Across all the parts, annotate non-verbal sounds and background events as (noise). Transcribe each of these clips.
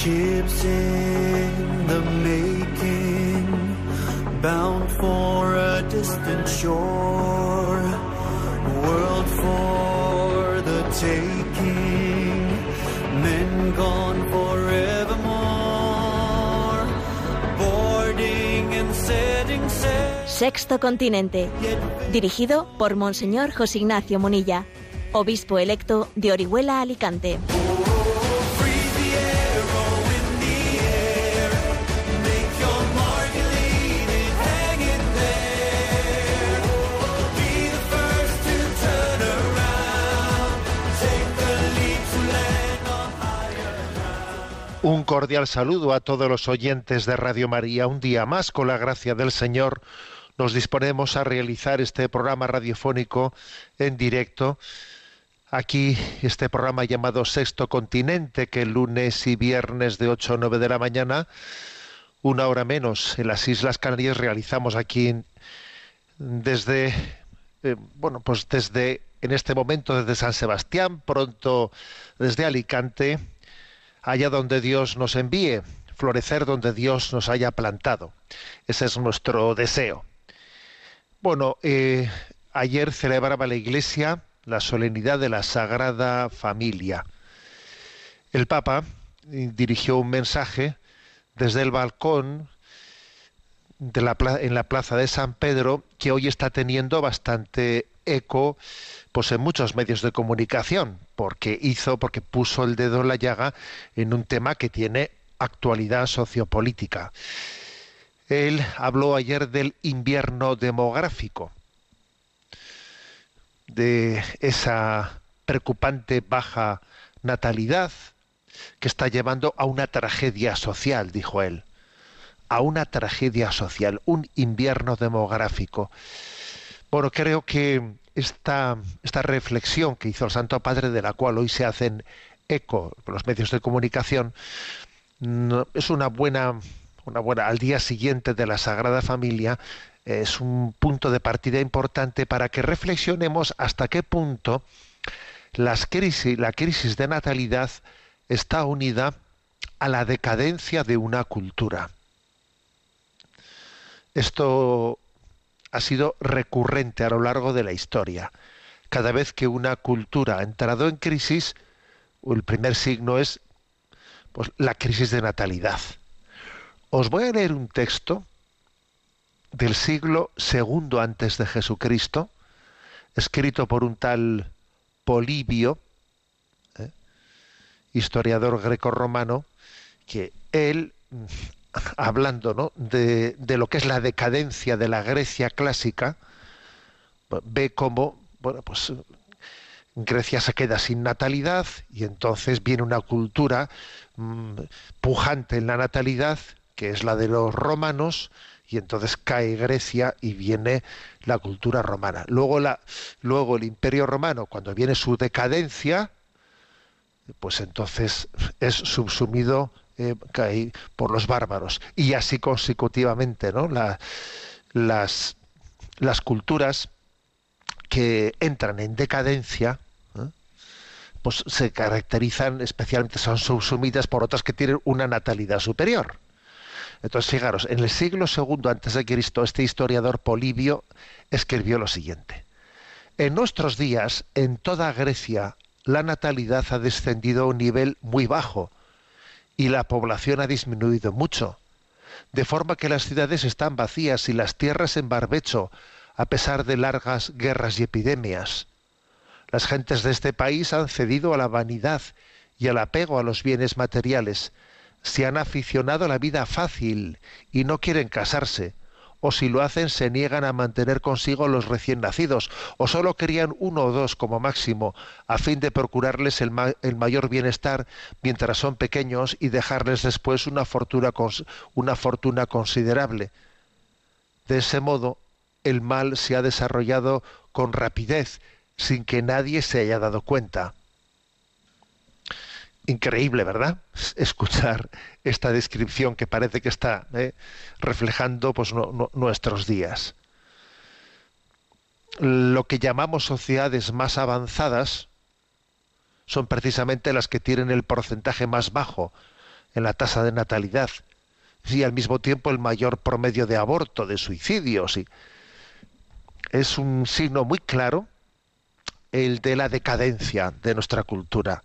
Ships in the making, bound for a distant shore, world for the taking, men gone forevermore, boarding and setting sail. Sexto Continente, dirigido por Monseñor José Ignacio Munilla, obispo electo de Orihuela, Alicante. Un cordial saludo a todos los oyentes de Radio María. Un día más, con la gracia del Señor, nos disponemos a realizar este programa radiofónico en directo. Aquí, este programa llamado Sexto Continente, que lunes y viernes de 8 a 9 de la mañana, una hora menos, en las Islas Canarias, realizamos aquí desde, eh, bueno, pues desde, en este momento desde San Sebastián, pronto desde Alicante, allá donde Dios nos envíe, florecer donde Dios nos haya plantado. Ese es nuestro deseo. Bueno, eh, ayer celebraba la Iglesia la solemnidad de la Sagrada Familia. El Papa eh, dirigió un mensaje desde el balcón de la en la plaza de San Pedro que hoy está teniendo bastante eco pues en muchos medios de comunicación porque hizo porque puso el dedo en la llaga en un tema que tiene actualidad sociopolítica. Él habló ayer del invierno demográfico, de esa preocupante baja natalidad que está llevando a una tragedia social, dijo él, a una tragedia social, un invierno demográfico. Bueno, creo que esta, esta reflexión que hizo el Santo Padre, de la cual hoy se hacen eco los medios de comunicación, es una buena, una buena, al día siguiente de la Sagrada Familia, es un punto de partida importante para que reflexionemos hasta qué punto las crisis, la crisis de natalidad está unida a la decadencia de una cultura. Esto ha sido recurrente a lo largo de la historia. Cada vez que una cultura ha entrado en crisis, el primer signo es pues, la crisis de natalidad. Os voy a leer un texto del siglo segundo antes de Jesucristo, escrito por un tal Polibio, ¿eh? historiador greco-romano, que él, hablando ¿no? de, de lo que es la decadencia de la Grecia clásica, ve cómo, bueno, pues Grecia se queda sin natalidad y entonces viene una cultura mm, pujante en la natalidad, que es la de los romanos, y entonces cae Grecia y viene la cultura romana. Luego, la, luego el imperio romano, cuando viene su decadencia, pues entonces es subsumido eh, por los bárbaros. Y así consecutivamente, ¿no? La- las, las culturas que entran en decadencia, ¿eh? pues se caracterizan especialmente, son subsumidas por otras que tienen una natalidad superior. Entonces, fijaros, en el siglo segundo antes de Cristo, este historiador Polibio escribió lo siguiente: En nuestros días, en toda Grecia, la natalidad ha descendido a un nivel muy bajo y la población ha disminuido mucho, de forma que las ciudades están vacías y las tierras en barbecho, a pesar de largas guerras y epidemias. Las gentes de este país han cedido a la vanidad y al apego a los bienes materiales, se han aficionado a la vida fácil y no quieren casarse, o si lo hacen se niegan a mantener consigo los recién nacidos, o solo crían uno o dos como máximo, a fin de procurarles el, ma- el mayor bienestar mientras son pequeños y dejarles después una fortuna, una fortuna considerable. De ese modo, el mal se ha desarrollado con rapidez, sin que nadie se haya dado cuenta. Increíble, ¿verdad? Escuchar esta descripción que parece que está ¿eh? reflejando pues, nuestros días. Lo que llamamos sociedades más avanzadas son precisamente las que tienen el porcentaje más bajo en la tasa de natalidad y al mismo tiempo el mayor promedio de aborto, de suicidios. Y es un signo muy claro el de la decadencia de nuestra cultura.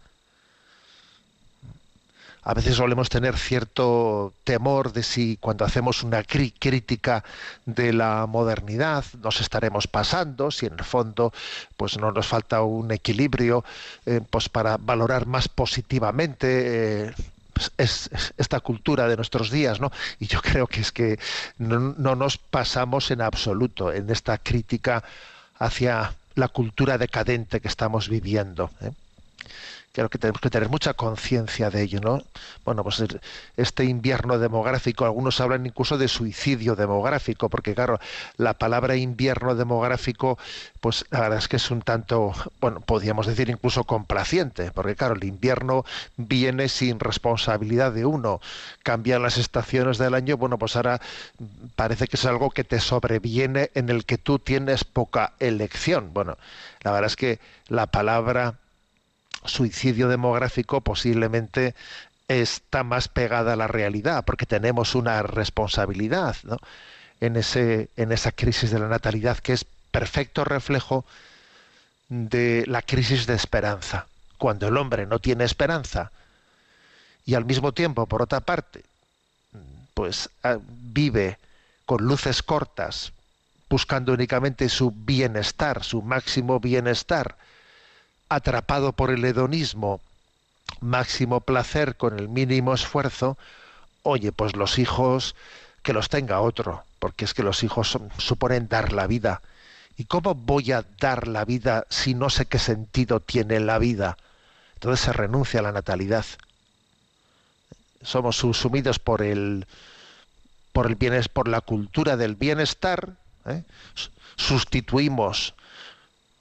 A veces solemos tener cierto temor de si cuando hacemos una crítica de la modernidad nos estaremos pasando, si en el fondo pues no nos falta un equilibrio eh, pues para valorar más positivamente eh, es, esta cultura de nuestros días, ¿no? Y yo creo que es que no, nos pasamos en absoluto en esta crítica hacia la cultura decadente que estamos viviendo. ¿eh? Creo que tenemos que tener mucha conciencia de ello, ¿no? Bueno, pues este invierno demográfico, algunos hablan incluso de suicidio demográfico, porque claro, la palabra invierno demográfico, pues la verdad es que es un tanto, bueno, podríamos decir incluso complaciente, porque claro, el invierno viene sin responsabilidad de uno, cambian las estaciones del año, bueno, pues ahora parece que es algo que te sobreviene en el que tú tienes poca elección. Bueno, la verdad es que la palabra suicidio demográfico posiblemente está más pegada a la realidad, porque tenemos una responsabilidad en, ese, en esa crisis de la natalidad, que es perfecto reflejo de la crisis de esperanza. Cuando el hombre no tiene esperanza y al mismo tiempo, por otra parte, pues ah, vive con luces cortas, buscando únicamente su bienestar, su máximo bienestar, atrapado por el hedonismo, máximo placer con el mínimo esfuerzo, oye, pues los hijos que los tenga otro, porque es que los hijos suponen dar la vida. ¿Y cómo voy a dar la vida si no sé qué sentido tiene la vida? Entonces se renuncia a la natalidad. Somos sumidos por el por el bienestar, por la cultura del bienestar, ¿eh? sustituimos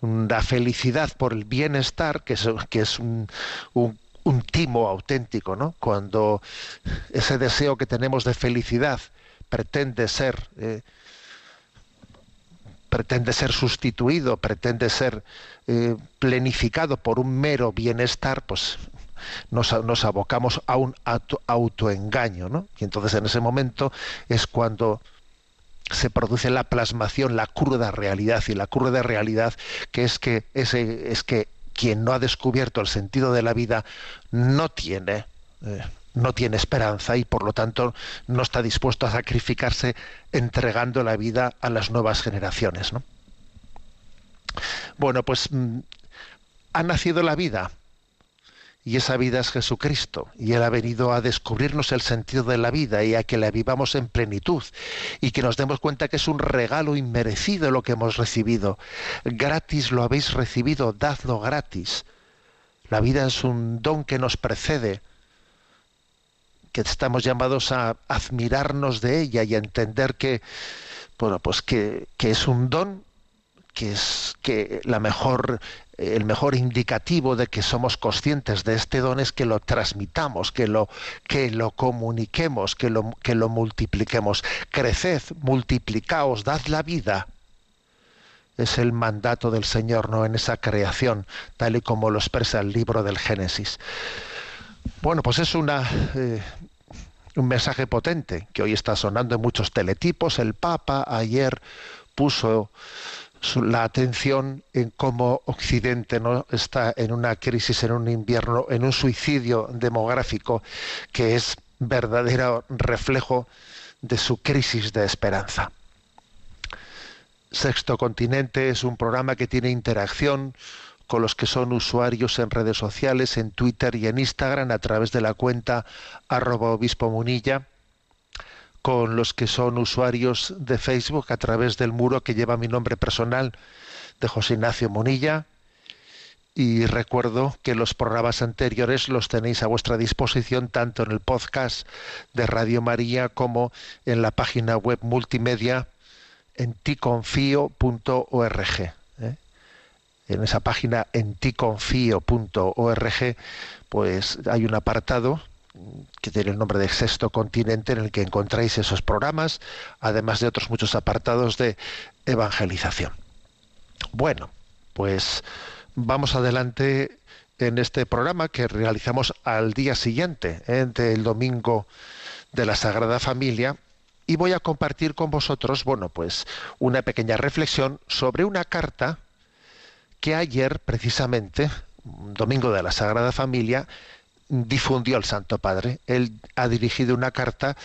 la felicidad por el bienestar, que es, que es un, un, timo auténtico, ¿no? Cuando ese deseo que tenemos de felicidad pretende ser eh, pretende ser sustituido, pretende ser eh, plenificado por un mero bienestar, pues nos, nos abocamos a un autoengaño, ¿no? Y entonces en ese momento es cuando se produce la plasmación, la cruda realidad y la cruda realidad que es que ese es que quien no ha descubierto el sentido de la vida no tiene eh, no tiene esperanza y por lo tanto no está dispuesto a sacrificarse entregando la vida a las nuevas generaciones. ¿no? Bueno, pues mm, ha nacido la vida y esa vida es Jesucristo, y Él ha venido a descubrirnos el sentido de la vida y a que la vivamos en plenitud, y que nos demos cuenta que es un regalo inmerecido lo que hemos recibido. Gratis lo habéis recibido, dadlo gratis. La vida es un don que nos precede, que estamos llamados a admirarnos de ella y a entender que, bueno, pues que, que es un don que es que la mejor el mejor indicativo de que somos conscientes de este don es que lo transmitamos, que lo, que lo comuniquemos, que lo, que lo multipliquemos. Creced, multiplicaos, dad la vida. Es el mandato del Señor, ¿no? En esa creación, tal y como lo expresa el libro del Génesis. Bueno, pues es una, eh, un mensaje potente que hoy está sonando en muchos teletipos. El Papa ayer puso la atención en cómo Occidente no está en una crisis, en un invierno, en un suicidio demográfico que es verdadero reflejo de su crisis de esperanza. Sexto Continente es un programa que tiene interacción con los que son usuarios en redes sociales, en Twitter y en Instagram a través de la cuenta arroba obispo munilla con los que son usuarios de Facebook a través del muro que lleva mi nombre personal de José Ignacio Monilla. Y recuerdo que los programas anteriores los tenéis a vuestra disposición tanto en el podcast de Radio María como en la página web multimedia en ticonfío.org. ¿eh? En esa página en ticonfío.org pues hay un apartado que tiene el nombre de Sexto Continente, en el que encontráis esos programas, además de otros muchos apartados de evangelización. Bueno, pues vamos adelante en este programa que realizamos al día siguiente ¿eh? del domingo de la Sagrada Familia y voy a compartir con vosotros, bueno, pues una pequeña reflexión sobre una carta que ayer precisamente, domingo de la Sagrada Familia, difundió el Santo Padre. Él ha dirigido una carta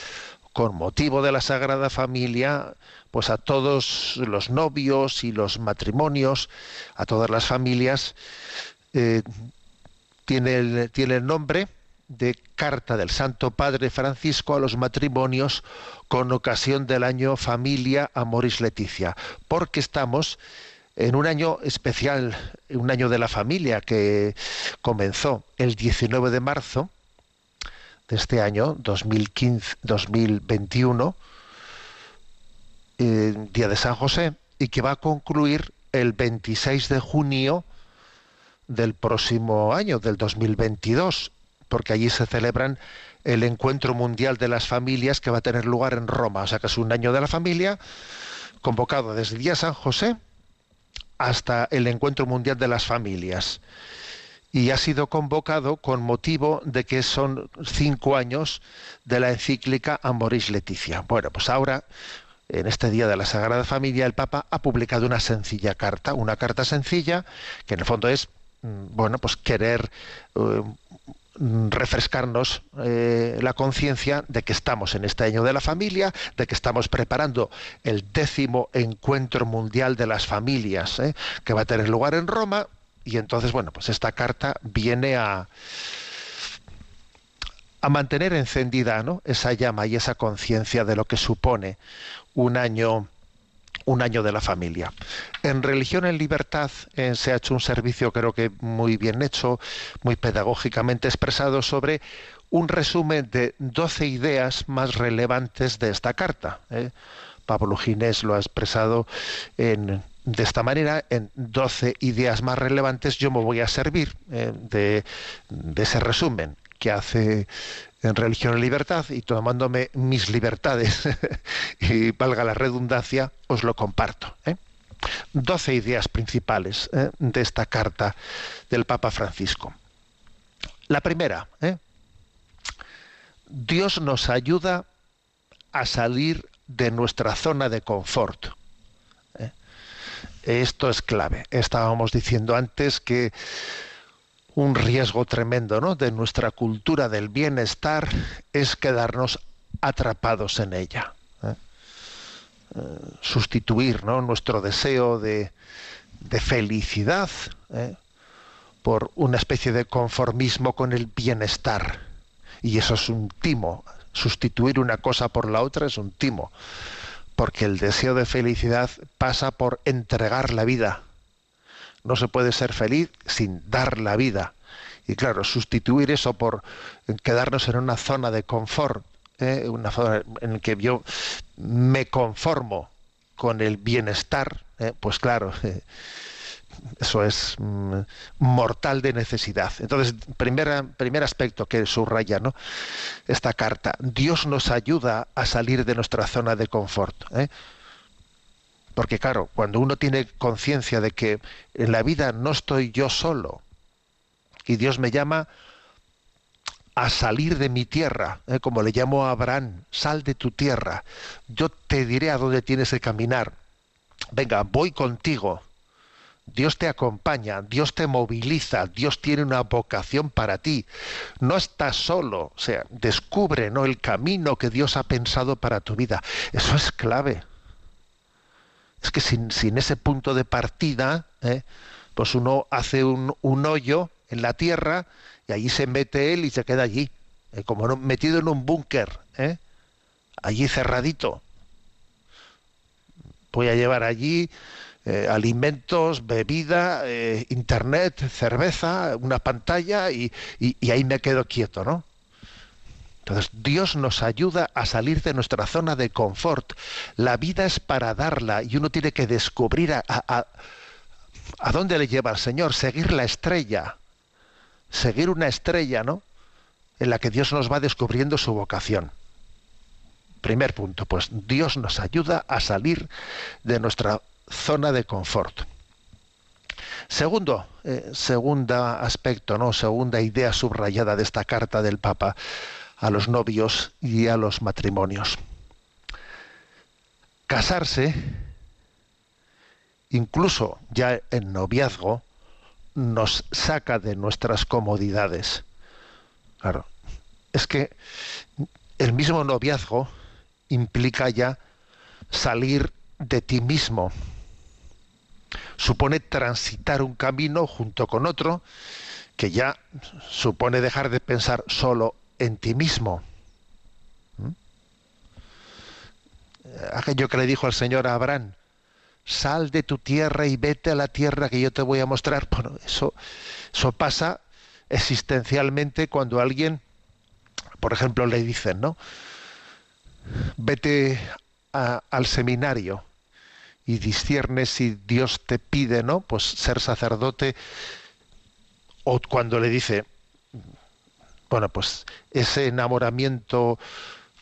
con motivo de la Sagrada Familia, pues a todos los novios y los matrimonios, a todas las familias, eh, tiene, el, tiene el nombre de Carta del Santo Padre Francisco a los matrimonios con ocasión del año Familia Amoris Leticia, porque estamos en un año especial, un año de la familia que comenzó el 19 de marzo de este año 2015 2021 eh, día de San José y que va a concluir el 26 de junio del próximo año del 2022 porque allí se celebran el encuentro mundial de las familias que va a tener lugar en Roma. O sea que es un año de la familia convocado desde el día San José hasta el encuentro mundial de las familias y ha sido convocado con motivo de que son cinco años de la encíclica Amoris Leticia. Bueno, pues ahora, en este día de la Sagrada Familia, el Papa ha publicado una sencilla carta, una carta sencilla que en el fondo es, mm, bueno, pues querer eh, refrescarnos eh, la conciencia de que estamos en este año de la familia, de que estamos preparando el décimo encuentro mundial de las familias, eh, que va a tener lugar en Roma, y entonces, bueno, pues esta carta viene a, a mantener encendida ¿no? esa llama y esa conciencia de lo que supone un año un año de la familia. En Religión en Libertad eh, se ha hecho un servicio creo que muy bien hecho, muy pedagógicamente expresado sobre un resumen de 12 ideas más relevantes de esta carta. ¿eh? Pablo Ginés lo ha expresado en, de esta manera, en 12 ideas más relevantes, yo me voy a servir eh, de, de, ese resumen que hace en Religión y Libertad y tomándome mis libertades (laughs) y valga la redundancia, os lo comparto. ¿eh? 12 ideas principales ¿eh? de esta carta del Papa Francisco. La primera, ¿eh? Dios nos ayuda a salir de nuestra zona de confort. Esto es clave. Estábamos diciendo antes que un riesgo tremendo ¿no? de nuestra cultura del bienestar es quedarnos atrapados en ella. ¿eh? Eh, sustituir ¿no? nuestro deseo de, de felicidad ¿eh? por una especie de conformismo con el bienestar. Y eso es un timo. Sustituir una cosa por la otra es un timo porque el deseo de felicidad pasa por entregar la vida. No se puede ser feliz sin dar la vida. Y claro, sustituir eso por quedarnos en una zona de confort, ¿eh? una zona en la que yo me conformo con el bienestar, ¿eh? pues claro, (laughs) eso es mm, mortal de necesidad. Entonces, primer aspecto que subraya ¿no? esta carta, Dios nos ayuda a salir de nuestra zona de confort. ¿eh? Porque claro, cuando uno tiene conciencia de que en la vida no estoy yo solo, y Dios me llama a salir de mi tierra, ¿eh? como le llamo a Abraham, sal de tu tierra, yo te diré a dónde tienes que caminar, venga, voy contigo, Dios te acompaña, Dios te moviliza, Dios tiene una vocación para ti. No estás solo, o sea, descubre ¿no? el camino que Dios ha pensado para tu vida. Eso es clave. Es que sin, ese punto de partida, ¿eh? pues uno hace un, hoyo en la tierra y allí se mete él y se queda allí, ¿eh? como metido en un búnker, ¿eh? allí cerradito. Voy a llevar allí eh, alimentos, bebida, internet, cerveza, una pantalla y, y, y, ahí me quedo quieto, ¿no? Entonces Dios nos ayuda a salir de nuestra zona de confort. La vida es para darla y uno tiene que descubrir a, a, a dónde le lleva el Señor, seguir la estrella, seguir una estrella, ¿no? En la que Dios nos va descubriendo su vocación. Primer punto, pues Dios nos ayuda a salir de nuestra zona de confort. Segundo, eh, segunda aspecto, ¿no? Segunda idea subrayada de esta carta del Papa a los novios y a los matrimonios. Casarse, incluso ya en noviazgo, nos saca de nuestras comodidades. Claro, es que el mismo noviazgo implica ya salir de ti mismo. Supone transitar un camino junto con otro que ya supone dejar de pensar solo en ti mismo. ¿Mm? Aquello que le dijo el Señor a Abraham, sal de tu tierra y vete a la tierra que yo te voy a mostrar. Bueno, eso, eso pasa existencialmente cuando alguien, por ejemplo, le dicen, ¿no? Vete al seminario y disciernes si Dios te pide, ¿no? Pues ser sacerdote. O cuando le dice, bueno, pues ese enamoramiento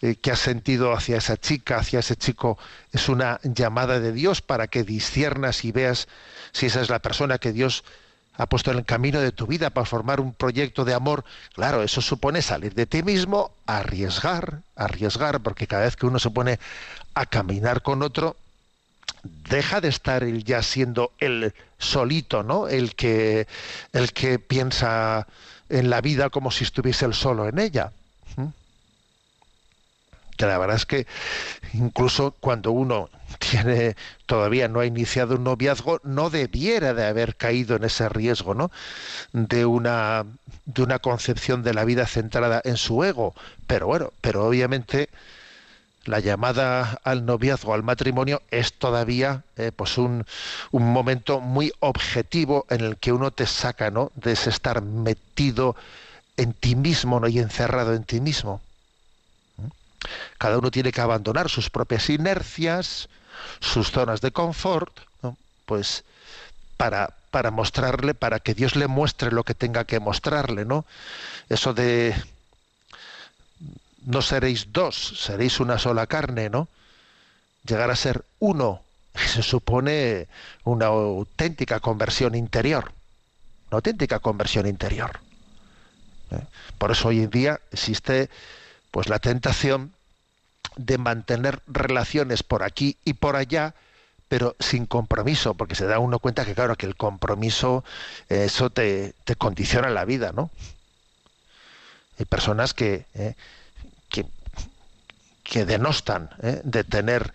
eh, que has sentido hacia esa chica, hacia ese chico, es una llamada de Dios para que disciernas y veas si esa es la persona que Dios ha puesto en el camino de tu vida para formar un proyecto de amor. Claro, eso supone salir de ti mismo, arriesgar, arriesgar, porque cada vez que uno se pone a caminar con otro, deja de estar él ya siendo el solito, ¿no? El que, el que piensa en la vida como si estuviese él solo en ella. ¿Mm? Que la verdad es que incluso cuando uno tiene todavía no ha iniciado un noviazgo, no debiera de haber caído en ese riesgo, ¿no? De una de una concepción de la vida centrada en su ego. Pero bueno, pero obviamente la llamada al noviazgo, al matrimonio, es todavía eh, pues un, un momento muy objetivo en el que uno te saca ¿no? de ese estar metido en ti mismo ¿no? y encerrado en ti mismo. Cada uno tiene que abandonar sus propias inercias, sus zonas de confort, ¿no? pues para, para mostrarle, para que Dios le muestre lo que tenga que mostrarle, ¿no? Eso de no seréis dos, seréis una sola carne, ¿no? Llegar a ser uno (laughs) se supone una auténtica conversión interior, una auténtica conversión interior. ¿eh? Por eso hoy en día existe pues la tentación de mantener relaciones por aquí y por allá, pero sin compromiso, porque se da uno cuenta que claro que el compromiso eh, eso te, te condiciona la vida, ¿no? Hay personas que eh, que denostan ¿eh? de tener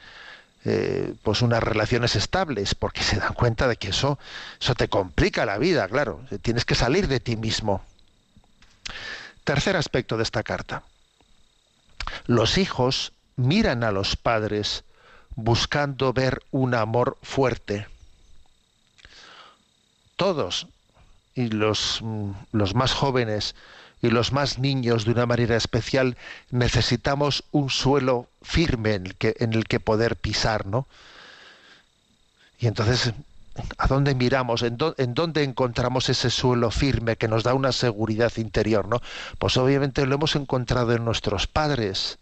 eh, pues unas relaciones estables porque se dan cuenta de que eso eso te complica la vida claro tienes que salir de ti mismo. Tercer aspecto de esta carta. Los hijos miran a los padres buscando ver un amor fuerte. Todos y los, mm, los más jóvenes y los más niños de una manera especial necesitamos un suelo firme en el que, en el que poder pisar, ¿no? Y entonces, ¿a dónde miramos? ¿En, dó- en dónde encontramos ese suelo firme que nos da una seguridad interior, ¿no? Pues obviamente lo hemos encontrado en nuestros padres.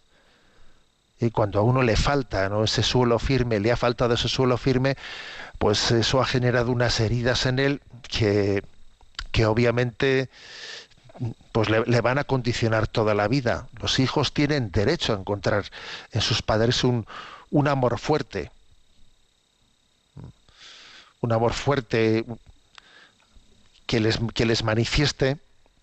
Y cuando a uno le falta ¿no? ese suelo firme, le ha faltado ese suelo firme, pues eso ha generado unas heridas en él que, que obviamente pues le, van a condicionar toda la vida. Los hijos tienen derecho a encontrar en sus padres un, un amor fuerte. Un amor fuerte que les, que les manifieste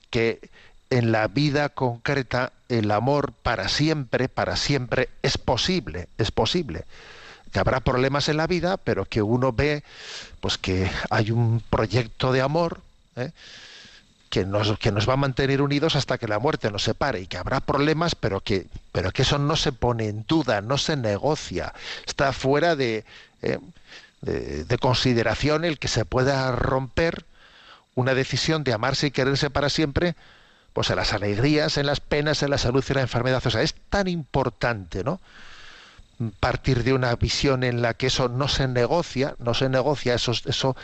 que en la vida concreta el amor para siempre, para siempre es posible, es posible. Que habrá problemas en la vida, pero que uno ve pues que hay un proyecto de amor, ¿eh? Que nos, que nos va a mantener unidos hasta que la muerte nos separe y que habrá problemas, pero que, pero que eso no se pone en duda, no se negocia, está fuera de, eh, de, de consideración el que se pueda romper una decisión de amarse y quererse para siempre, pues en las alegrías, en las penas, en la salud y en la enfermedad. O sea, es tan importante, ¿no? partir de una visión en la que eso no se negocia, no se negocia, eso, eso,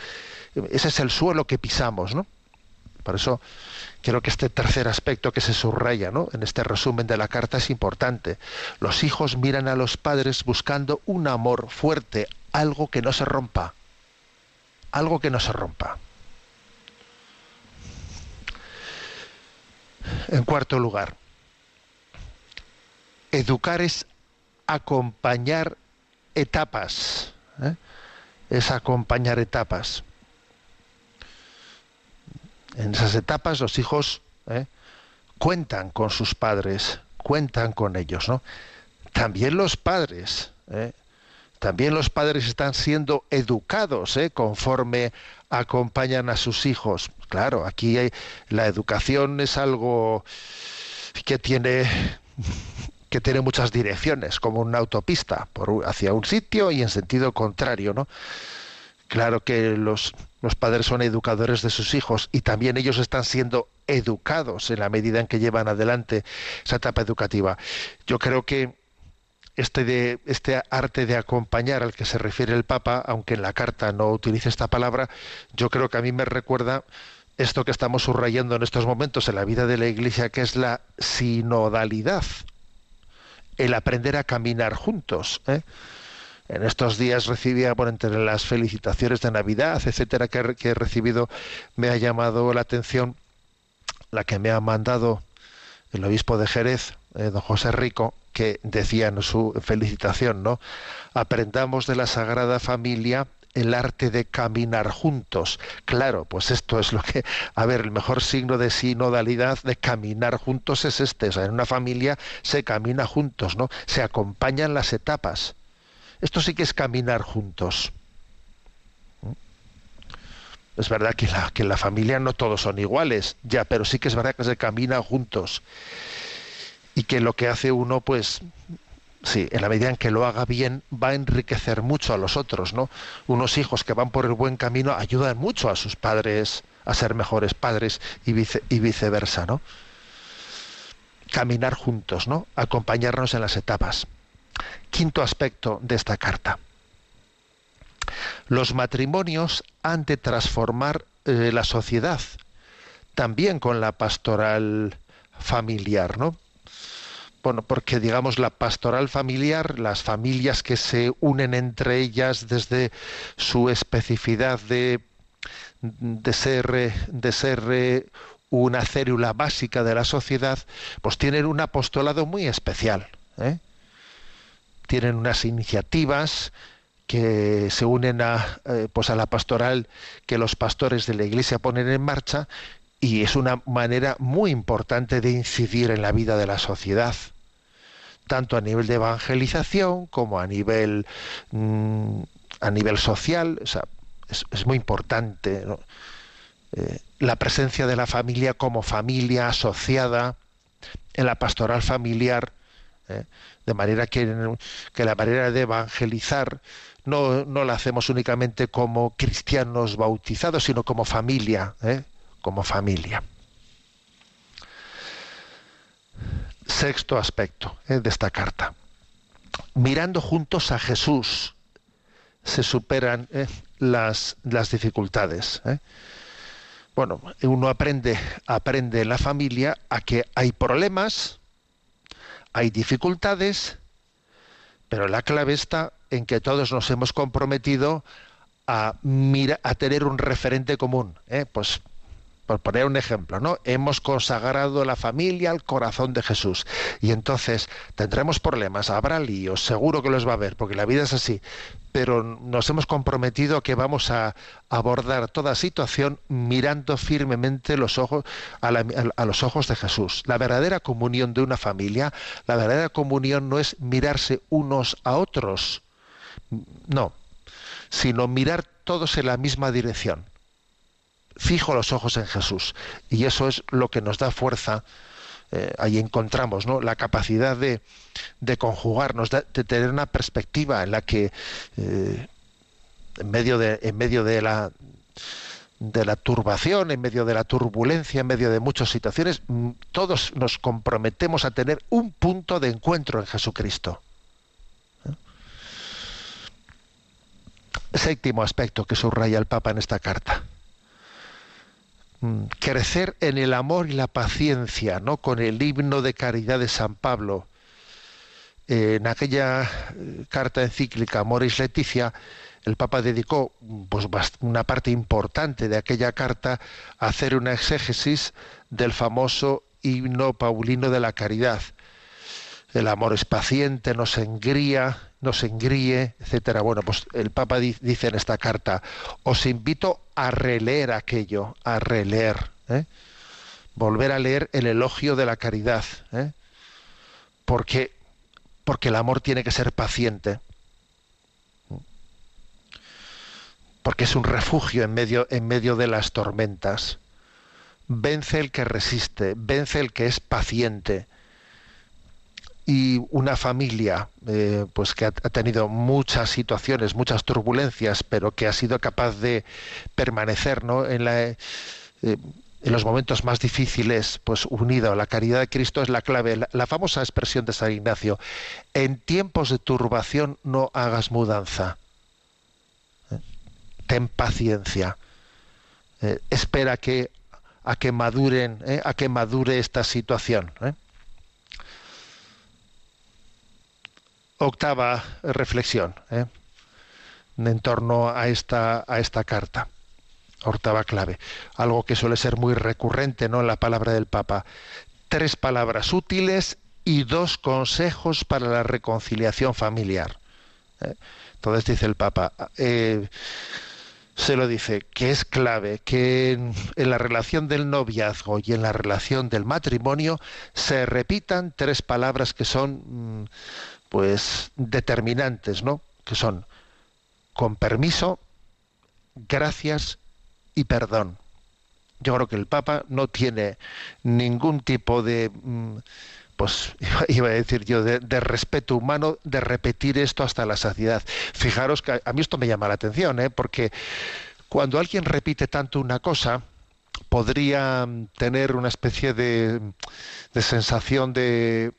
ese es el suelo que pisamos, ¿no? Por eso creo que este tercer aspecto que se subraya ¿no? en este resumen de la carta es importante. Los hijos miran a los padres buscando un amor fuerte, algo que no se rompa. Algo que no se rompa. En cuarto lugar, educar es acompañar etapas. ¿eh? Es acompañar etapas. En esas etapas los hijos ¿eh? cuentan con sus padres, cuentan con ellos, ¿no? También los padres, ¿eh? también los padres están siendo educados ¿eh? conforme acompañan a sus hijos. Claro, aquí la educación es algo que tiene que tiene muchas direcciones, como una autopista, por, hacia un sitio y en sentido contrario, ¿no? Claro que los, los padres son educadores de sus hijos y también ellos están siendo educados en la medida en que llevan adelante esa etapa educativa. Yo creo que este, de, este arte de acompañar al que se refiere el Papa, aunque en la carta no utilice esta palabra, yo creo que a mí me recuerda esto que estamos subrayando en estos momentos en la vida de la Iglesia, que es la sinodalidad, el aprender a caminar juntos. ¿eh? En estos días recibía, por entre las felicitaciones de Navidad, etcétera, que, que he recibido, me ha llamado la atención la que me ha mandado el obispo de Jerez, eh, don José Rico, que decía en su felicitación, ¿no? Aprendamos de la Sagrada Familia el arte de caminar juntos. Claro, pues esto es lo que, a ver, el mejor signo de sinodalidad, de caminar juntos es este. O sea, en una familia se camina juntos, ¿no? Se acompañan las etapas. Esto sí que es caminar juntos. ¿Mm? Es verdad que, que en la familia no todos son iguales, ya, pero sí que es verdad que se camina juntos. Y que lo que hace uno, pues, sí, en la medida en que lo haga bien, va a enriquecer mucho a los otros, ¿no? Unos hijos que van por el buen camino ayudan mucho a sus padres a ser mejores padres y, vice, y viceversa, ¿no? Caminar juntos, ¿no? Acompañarnos en las etapas. Quinto aspecto de esta carta. Los matrimonios han de transformar eh, la sociedad, también con la pastoral familiar, ¿no? Bueno, porque digamos la pastoral familiar, las familias que se unen entre ellas desde su especificidad de, de ser, de ser eh, una célula básica de la sociedad, pues tienen un apostolado muy especial. ¿eh? Tienen unas iniciativas que se unen a, eh, pues a la pastoral que los pastores de la iglesia ponen en marcha y es una manera muy importante de incidir en la vida de la sociedad tanto a nivel de evangelización como a nivel mmm, a nivel social o sea, es, muy importante eh, la presencia de la familia como familia asociada en la pastoral familiar ¿eh? De manera que, que, la manera de evangelizar no, no, la hacemos únicamente como cristianos bautizados sino como familia ¿eh? como familia Sexto aspecto eh, de esta carta. Mirando juntos a Jesús se superan eh, las, las, dificultades. Bueno, uno aprende, aprende en la familia a que hay problemas, hay dificultades, pero la clave está en que todos nos hemos comprometido a, tener un referente común. Pues por poner un ejemplo, ¿no? Hemos consagrado la familia al corazón de Jesús. Y entonces tendremos problemas, habrá líos, seguro que los va a haber, porque la vida es así. Pero nos hemos comprometido que vamos a abordar toda situación mirando firmemente los ojos a, a los ojos de Jesús. La verdadera comunión de una familia, la verdadera comunión no es mirarse unos a otros, no, sino mirar todos en la misma dirección fijo los ojos en Jesús. Y eso es lo que nos da fuerza. Eh, ahí encontramos ¿no? la capacidad de, de conjugarnos, de, de, tener una perspectiva en la que eh, en medio de, en medio de la de la turbación, en medio de la turbulencia, en medio de muchas situaciones, mm, todos nos comprometemos a tener un punto de encuentro en Jesucristo. ¿Eh? Séptimo aspecto que subraya el Papa en esta carta crecer en el amor y la paciencia, ¿no? Con el himno de caridad de San Pablo. en aquella eh, carta encíclica Moris Leticia, el Papa dedicó pues, una parte importante de aquella carta a hacer una exégesis del famoso himno paulino de la caridad. El amor es paciente, no se engría, no se engríe, etcétera. Bueno, pues el Papa dice en esta carta: os invito a releer aquello, a releer, ¿eh? volver a leer el elogio de la caridad, ¿eh? porque porque el amor tiene que ser paciente. Porque es un refugio en medio, en medio de las tormentas. Vence el que resiste, vence el que es paciente. Y una familia eh, pues que ha, tenido muchas situaciones, muchas turbulencias, pero que ha sido capaz de permanecer ¿no? en la, eh, en los momentos más difíciles, pues unido la caridad de Cristo es la clave. La, famosa expresión de San Ignacio, en tiempos de turbación no hagas mudanza. ¿Eh? Ten paciencia. Espera que, a que maduren, a que madure esta situación. Octava reflexión en torno a esta, a esta carta octava clave, algo que suele ser muy recurrente ¿no? en la palabra del Papa. Tres palabras útiles y dos consejos para la reconciliación familiar. ¿eh? Entonces dice el Papa, eh, se lo dice, que es clave que en, la relación del noviazgo y en la relación del matrimonio se repitan tres palabras que son mm, pues determinantes, ¿no? Que son con permiso, gracias y perdón. Yo creo que el Papa no tiene ningún tipo de, mm, pues (laughs) iba a decir yo, de, respeto humano de repetir esto hasta la saciedad. Fijaros que a mí esto me llama la atención, ¿eh? porque cuando alguien repite tanto una cosa, podría tener una especie de, de sensación de,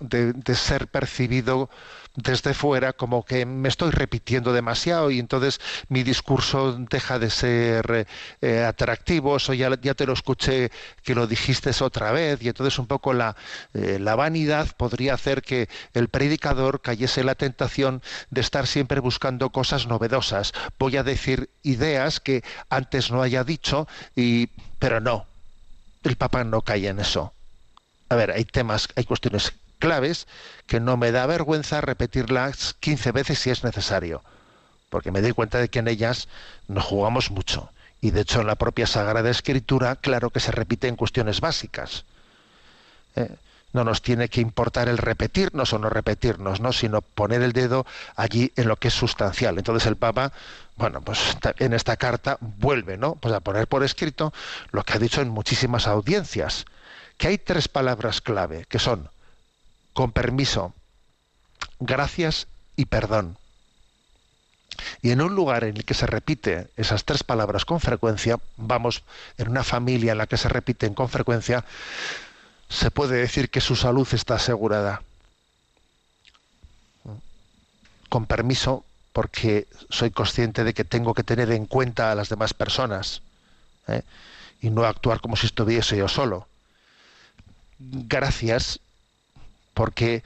de, ser percibido desde fuera como que me estoy repitiendo demasiado y entonces mi discurso deja de ser eh, atractivo, eso ya, ya, te lo escuché que lo dijiste otra vez y entonces un poco la, eh, la vanidad podría hacer que el predicador cayese en la tentación de estar siempre buscando cosas novedosas. Voy a decir ideas que antes no haya dicho, y, pero no, el Papa no cae en eso. A ver, hay temas, hay cuestiones claves que no me da vergüenza repetirlas 15 veces si es necesario, porque me doy cuenta de que en ellas nos jugamos mucho. Y de hecho en la propia Sagrada Escritura, claro que se repite en cuestiones básicas. ¿eh? no nos tiene que importar el repetirnos o no repetirnos, ¿no? sino poner el dedo allí en lo que es sustancial. Entonces el Papa, bueno, pues en esta carta vuelve, ¿no? Pues a poner por escrito lo que ha dicho en muchísimas audiencias, que hay tres palabras clave, que son con permiso, gracias y perdón. Y en un lugar en el que se repite esas tres palabras con frecuencia, vamos, en una familia en la que se repiten con frecuencia, se puede decir que su salud está asegurada. Con permiso, porque soy consciente de que tengo que tener en cuenta a las demás personas ¿eh? y no actuar como si estuviese yo solo. Gracias, porque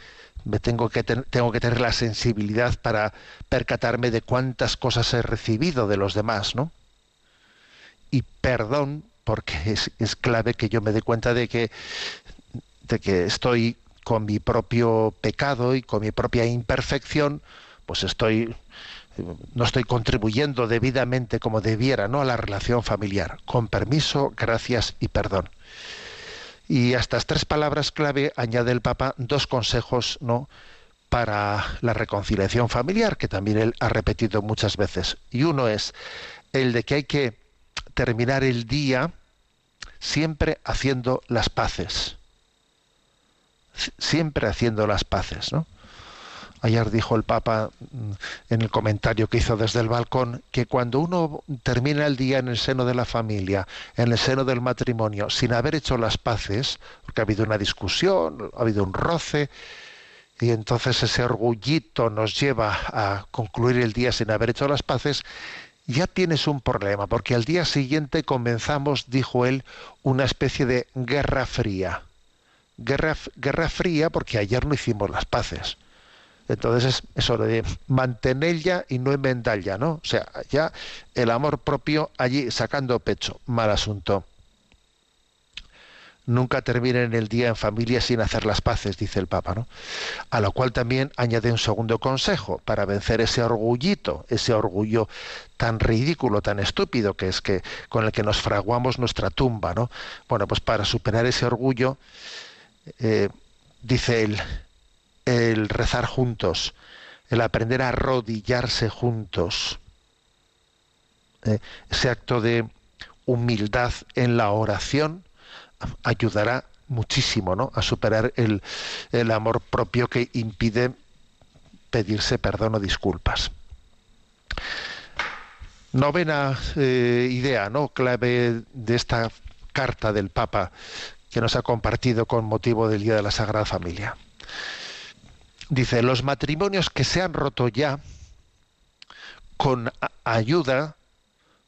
tengo que, tengo que tener la sensibilidad para percatarme de cuántas cosas he recibido de los demás, ¿no? Y perdón, porque es, es clave que yo me dé cuenta de que, de que estoy con mi propio pecado y con mi propia imperfección, pues estoy no estoy contribuyendo debidamente como debiera ¿no? a la relación familiar. Con permiso, gracias y perdón. Y a estas tres palabras clave añade el Papa dos consejos ¿no? para la reconciliación familiar, que también él ha repetido muchas veces. Y uno es el de que hay que terminar el día siempre haciendo las paces. Siempre haciendo las paces, ¿no? Ayer dijo el Papa mm, en el comentario que hizo desde el balcón que cuando uno termina el día en el seno de la familia, en el seno del matrimonio, sin haber hecho las paces, porque ha habido una discusión, ha habido un roce, y entonces ese orgullito nos lleva a concluir el día sin haber hecho las paces, ya tienes un problema, porque al día siguiente comenzamos, dijo él, una especie de guerra fría. Guerra, guerra fría porque ayer no hicimos las paces. Entonces es eso de mantener ya y no enmendar ya, ¿no? O sea, ya el amor propio allí sacando pecho, mal asunto. nunca terminen el día en familia sin hacer las paces, dice el Papa, ¿no? A lo cual también añade un segundo consejo para vencer ese orgullito, ese orgullo tan ridículo, tan estúpido que es que con el que nos fraguamos nuestra tumba, ¿no? Bueno, pues para superar ese orgullo, eh, dice él, el rezar juntos, el aprender a arrodillarse juntos, eh, ese acto de humildad en la oración ayudará muchísimo ¿no? a superar el, el amor propio que impide pedirse perdón o disculpas. Novena eh, idea, ¿no? Clave de esta carta del Papa que nos ha compartido con motivo del Día de la Sagrada Familia. Dice, los matrimonios que se han roto ya con ayuda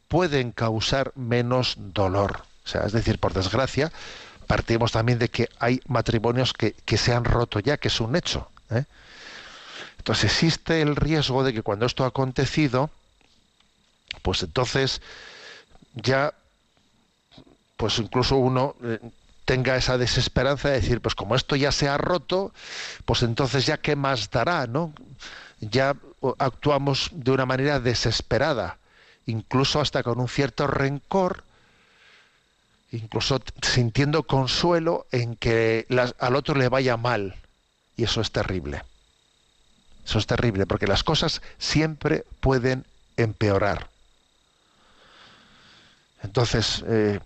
pueden causar menos dolor. O sea, es decir, por desgracia, partimos también de que hay matrimonios que, se han roto ya, que es un hecho. ¿eh? Entonces existe el riesgo de que cuando esto ha acontecido, pues entonces ya, pues incluso uno eh, tenga esa desesperanza de decir, pues como esto ya se ha roto, pues entonces ya qué más dará, ¿no? Ya actuamos de una manera desesperada, incluso hasta con un cierto rencor, incluso sintiendo consuelo en que al otro le vaya mal. Y eso es terrible. Eso es terrible, porque las cosas siempre pueden empeorar. Entonces, eh,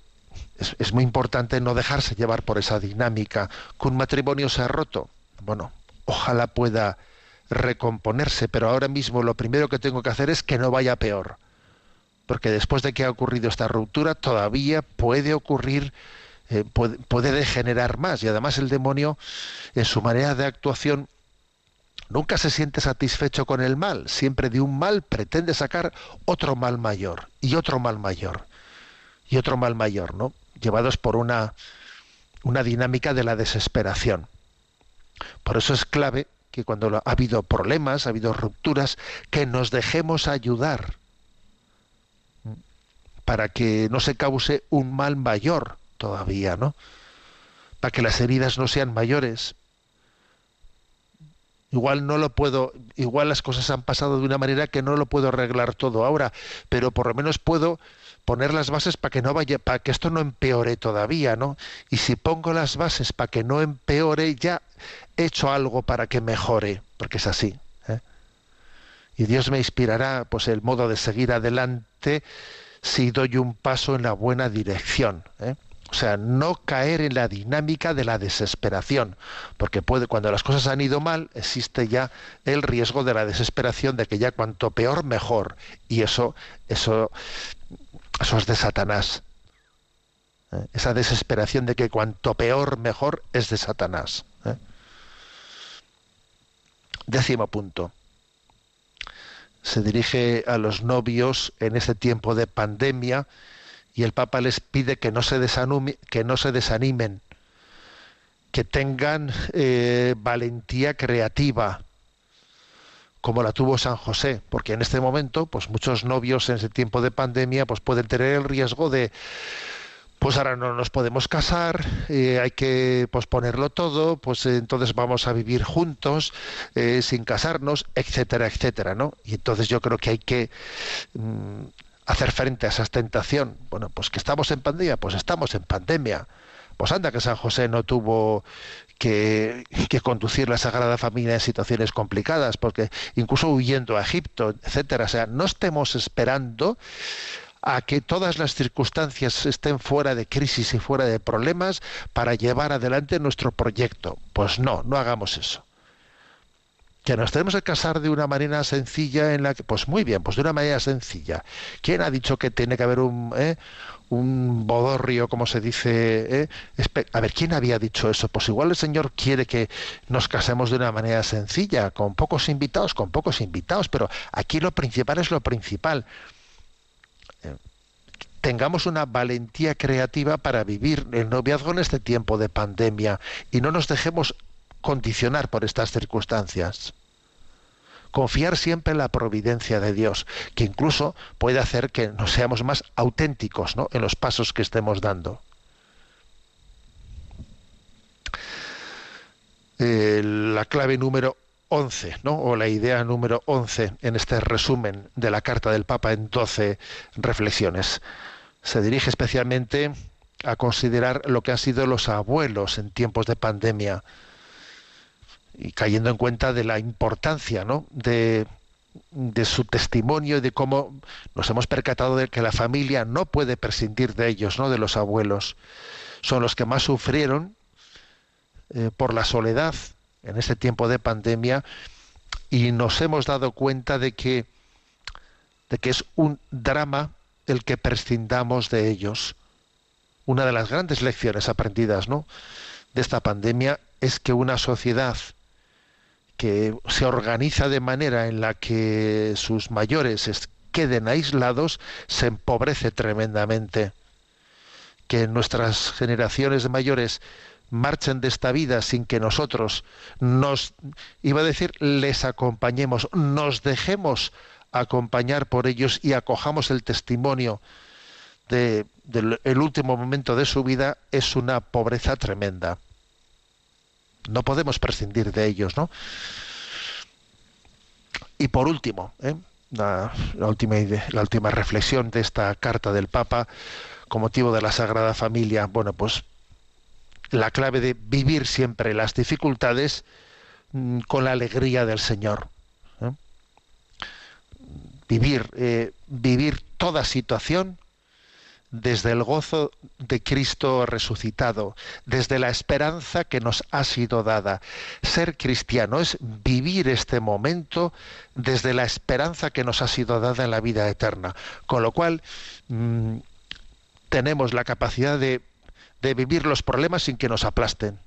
es, muy importante no dejarse llevar por esa dinámica. Que un matrimonio se ha roto. Bueno, ojalá pueda recomponerse, pero ahora mismo lo primero que tengo que hacer es que no vaya peor porque después de que ha ocurrido esta ruptura todavía puede ocurrir, eh, puede, degenerar más y además el demonio en su manera de actuación nunca se siente satisfecho con el mal, siempre de un mal pretende sacar otro mal mayor y otro mal mayor y otro mal mayor, ¿no? Llevados por una, una dinámica de la desesperación. Por eso es clave que cuando ha habido problemas, ha habido rupturas, que nos dejemos ayudar para que no se cause un mal mayor todavía, ¿no? Para que las heridas no sean mayores. Igual no lo puedo, igual las cosas han pasado de una manera que no lo puedo arreglar todo ahora, pero por lo menos puedo poner las bases para que no vaya, para que esto no empeore todavía, ¿no? Y si pongo las bases para que no empeore, ya he hecho algo para que mejore, porque es así. ¿eh? Y Dios me inspirará, pues, el modo de seguir adelante si doy un paso en la buena dirección. ¿eh? O sea, no caer en la dinámica de la desesperación, porque puede, cuando las cosas han ido mal, existe ya el riesgo de la desesperación, de que ya cuanto peor mejor, y eso, eso, eso es de Satanás. ¿eh? Esa desesperación de que cuanto peor mejor es de Satanás. ¿eh? Décimo punto se dirige a los novios en este tiempo de pandemia y el Papa les pide que no se, que no se desanimen, que tengan eh, valentía creativa, como la tuvo San José, porque en este momento, pues muchos novios en ese tiempo de pandemia, pues pueden tener el riesgo de pues ahora no nos podemos casar, eh, hay que posponerlo todo, pues entonces vamos a vivir juntos, eh, sin casarnos, etcétera, etcétera, ¿no? Y entonces yo creo que hay que mm, hacer frente a esa tentación. Bueno, pues que estamos en pandemia, pues estamos en pandemia. Pues anda que San José no tuvo que, conducir la Sagrada Familia en situaciones complicadas, porque incluso huyendo a Egipto, etcétera. O sea, no estemos esperando a que todas las circunstancias estén fuera de crisis y fuera de problemas para llevar adelante nuestro proyecto. Pues no, no hagamos eso. Que nos tenemos que casar de una manera sencilla en la que, pues muy bien, pues de una manera sencilla. ¿Quién ha dicho que tiene que haber un, eh, un bodorrio, como se dice? Eh? A ver, ¿quién había dicho eso? Pues igual el Señor quiere que nos casemos de una manera sencilla, con pocos invitados, con pocos invitados, pero aquí lo principal es lo principal tengamos una valentía creativa para vivir el noviazgo en este tiempo de pandemia y no nos dejemos condicionar por estas circunstancias. Confiar siempre en la providencia de Dios, que incluso puede hacer que nos seamos más auténticos ¿no? en los pasos que estemos dando. eh, la clave número 11, ¿no? o la idea número 11 en este resumen de la carta del Papa en 12 reflexiones. Se dirige especialmente a considerar lo que han sido los abuelos en tiempos de pandemia y cayendo en cuenta de la importancia ¿no? de, de su testimonio y de cómo nos hemos percatado de que la familia no puede prescindir de ellos, ¿no? de los abuelos. Son los que más sufrieron eh, por la soledad en este tiempo de pandemia y nos hemos dado cuenta de que, de que es un drama el que prescindamos de ellos. Una de las grandes lecciones aprendidas ¿no? de esta pandemia es que una sociedad que se organiza de manera en la que sus mayores queden aislados se empobrece tremendamente. Que nuestras generaciones de mayores marchen de esta vida sin que nosotros nos, iba a decir, les acompañemos, nos dejemos acompañar por ellos y acojamos el testimonio del último momento de su vida, es una pobreza tremenda. No podemos prescindir de ellos, ¿no? Y por último, ¿eh? la, última la última reflexión de esta carta del Papa con motivo de la Sagrada Familia, bueno, pues la clave de vivir siempre las dificultades mm, con la alegría del Señor. ¿eh? Vivir, eh, vivir toda situación desde el gozo de Cristo resucitado, desde la esperanza que nos ha sido dada. Ser cristiano es vivir este momento desde la esperanza que nos ha sido dada en la vida eterna. Con lo cual, mm, tenemos la capacidad de de vivir los problemas sin que nos aplasten,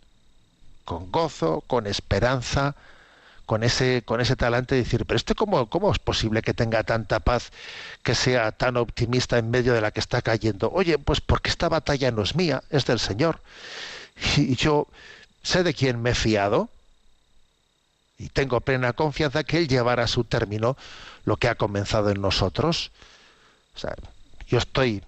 con gozo, con esperanza, con ese, con ese talante de decir, pero este cómo, cómo es posible que tenga tanta paz, que sea tan optimista en medio de la que está cayendo. Oye, pues porque esta batalla no es mía, es del Señor. Y yo sé de quién me he fiado y tengo plena confianza que Él llevará a su término lo que ha comenzado en nosotros. O sea, yo estoy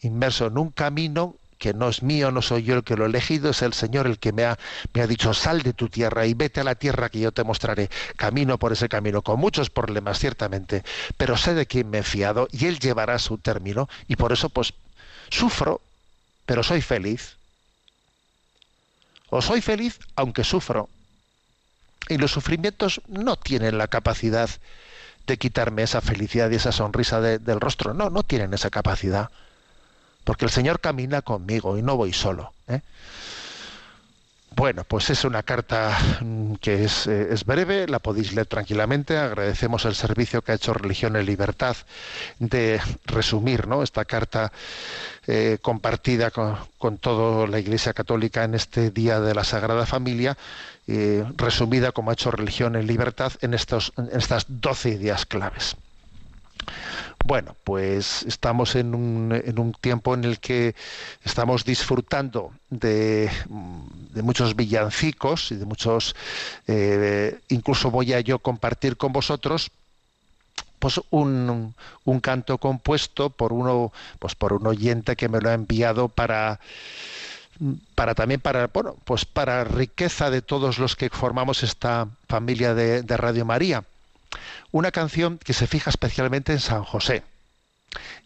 inmerso en un camino que no es mío, no soy yo el que lo he elegido, es el Señor el que me ha, me ha dicho, sal de tu tierra y vete a la tierra que yo te mostraré. Camino por ese camino, con muchos problemas, ciertamente, pero sé de quién me he fiado y Él llevará su término y por eso pues sufro, pero soy feliz. O soy feliz aunque sufro. Y los sufrimientos no tienen la capacidad de quitarme esa felicidad y esa sonrisa del rostro. No, no tienen esa capacidad porque el Señor camina conmigo y no voy solo. ¿eh? Bueno, pues es una carta mm, que es, eh, es, breve, la podéis leer tranquilamente. Agradecemos el servicio que ha hecho Religión en Libertad de resumir ¿no? esta carta eh, compartida con, con, toda la Iglesia Católica en este Día de la Sagrada Familia, resumida como ha hecho Religión en Libertad en, estos, en estas doce ideas claves. Bueno, pues estamos en un, en un, tiempo en el que estamos disfrutando de, muchos villancicos y de muchos, eh, incluso voy a yo compartir con vosotros pues un, un, canto compuesto por uno, pues por un oyente que me lo ha enviado para para también para bueno pues para riqueza de todos los que formamos esta familia de Radio María una canción que se fija especialmente en San José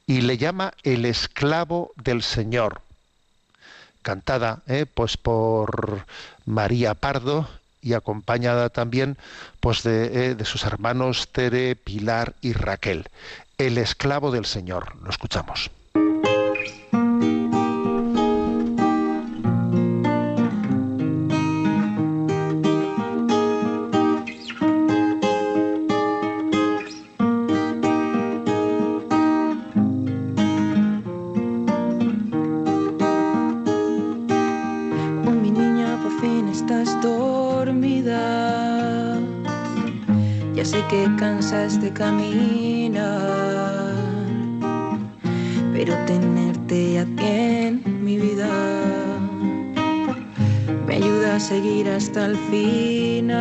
y le llama El esclavo del Señor, cantada eh, pues por María Pardo y acompañada también pues eh, de sus hermanos Tere, Pilar y Raquel. El esclavo del Señor. Lo escuchamos. De caminar, pero tenerte aquí en mi vida me ayuda a seguir hasta el final,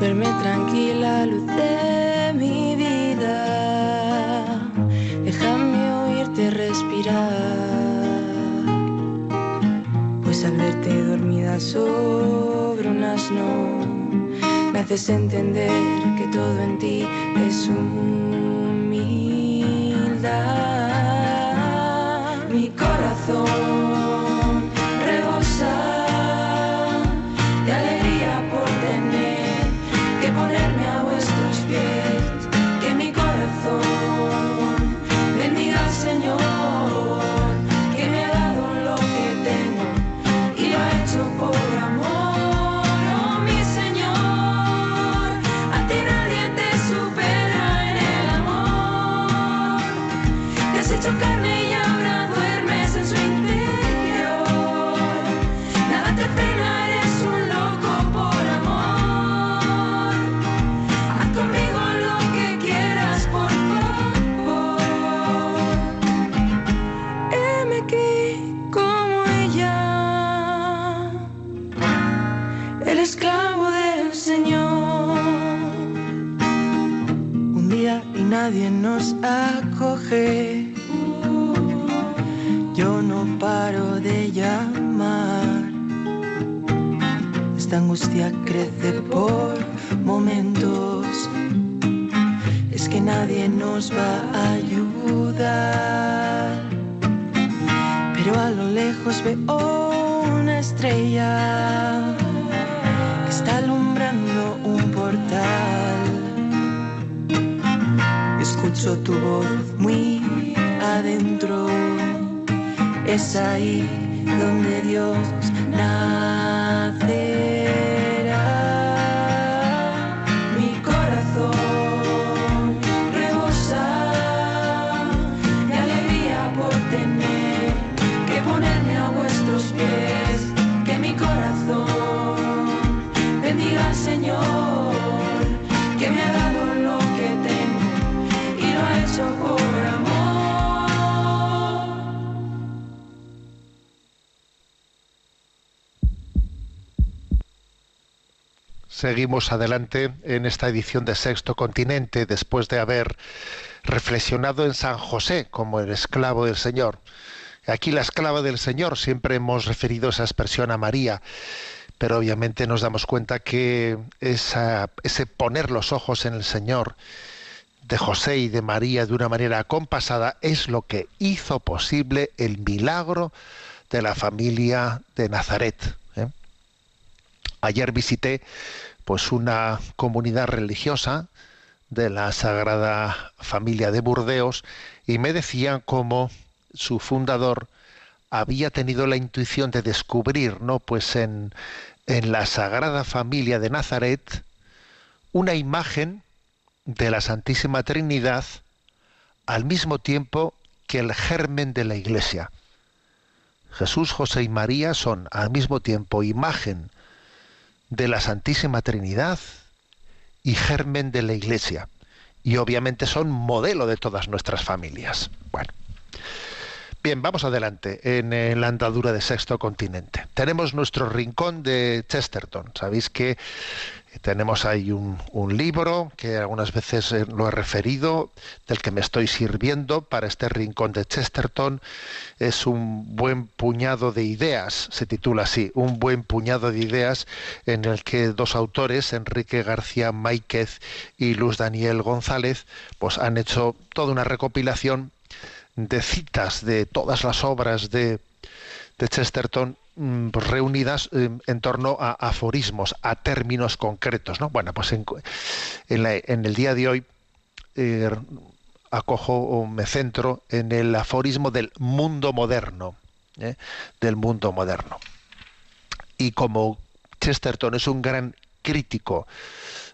verme tranquila, luz de mi vida, déjame oírte respirar, pues al verte dormida sobre un asno. Haces entender que todo en ti es humildad. Yo no paro de llamar. Esta angustia crece por momentos. Es que nadie nos va a ayudar. Pero a lo lejos veo una estrella que está alumbrando Escucho tu voz muy adentro. Es ahí donde Dios nacerá. Seguimos adelante en esta edición de Sexto Continente después de haber reflexionado en San José como el esclavo del Señor. Aquí la esclava del Señor, siempre hemos referido esa expresión a María, pero obviamente nos damos cuenta que esa- ese poner los ojos en el Señor de José y de María de una manera acompasada es lo que hizo posible el milagro de la familia de Nazaret. ¿eh? Ayer visité pues una comunidad religiosa de la Sagrada Familia de Burdeos y me decían cómo su fundador había tenido la intuición de descubrir, ¿no? Pues en, en la Sagrada Familia de Nazaret una imagen de la Santísima Trinidad al mismo tiempo que el germen de la Iglesia. Jesús, José y María son al mismo tiempo imagen de la Santísima Trinidad y germen de la Iglesia. Y obviamente son modelo de todas nuestras familias. Bueno. Bien, vamos adelante en eh, la andadura de Sexto Continente. Tenemos nuestro rincón de Chesterton. Sabéis que tenemos ahí un, libro que algunas veces eh, lo he referido, del que me estoy sirviendo para este rincón de Chesterton. Es un buen puñado de ideas, se titula así, un buen puñado de ideas en el que dos autores, Enrique García Máiquez y Luz Daniel González, pues han hecho toda una recopilación de citas de todas las obras de, Chesterton pues, reunidas eh, en torno a aforismos, a términos concretos. ¿no? Bueno, pues en, el día de hoy eh, acojo o me centro en el aforismo del mundo moderno, ¿eh? del mundo moderno. Y como Chesterton es un gran crítico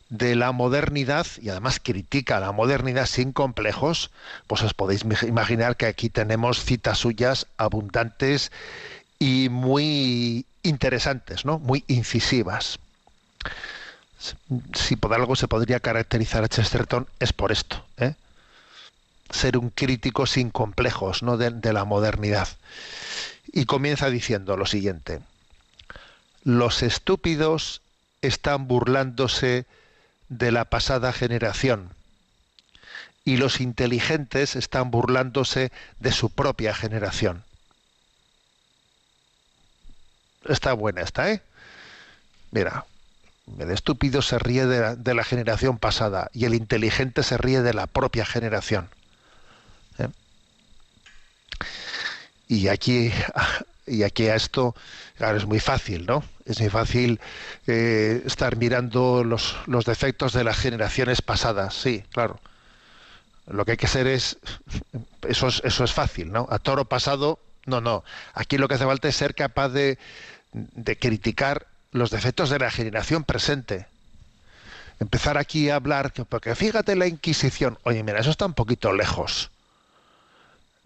de la modernidad y además critica la modernidad sin complejos, pues os podéis imaginar que aquí tenemos citas suyas abundantes y muy interesantes, ¿no? Muy incisivas. Si por algo se podría caracterizar a Chesterton es por esto, ¿eh? ser un crítico sin complejos, ¿no? de, de la modernidad. Y comienza diciendo lo siguiente: los estúpidos están burlándose de la pasada generación y los inteligentes están burlándose de su propia generación. Está buena esta, ¿eh? Mira, el estúpido se ríe de la, generación pasada y el inteligente se ríe de la propia generación. ¿eh? Y aquí, (laughs) y aquí a esto, claro, es muy fácil, ¿no? Es muy fácil eh, estar mirando los, los defectos de las generaciones pasadas, sí, claro. Lo que hay que ser es, eso es, eso es fácil, ¿no? A toro pasado, no, no. Aquí lo que hace falta es ser capaz de, de criticar los defectos de la generación presente. Empezar aquí a hablar, que- porque fíjate la Inquisición, oye, mira, eso está un poquito lejos.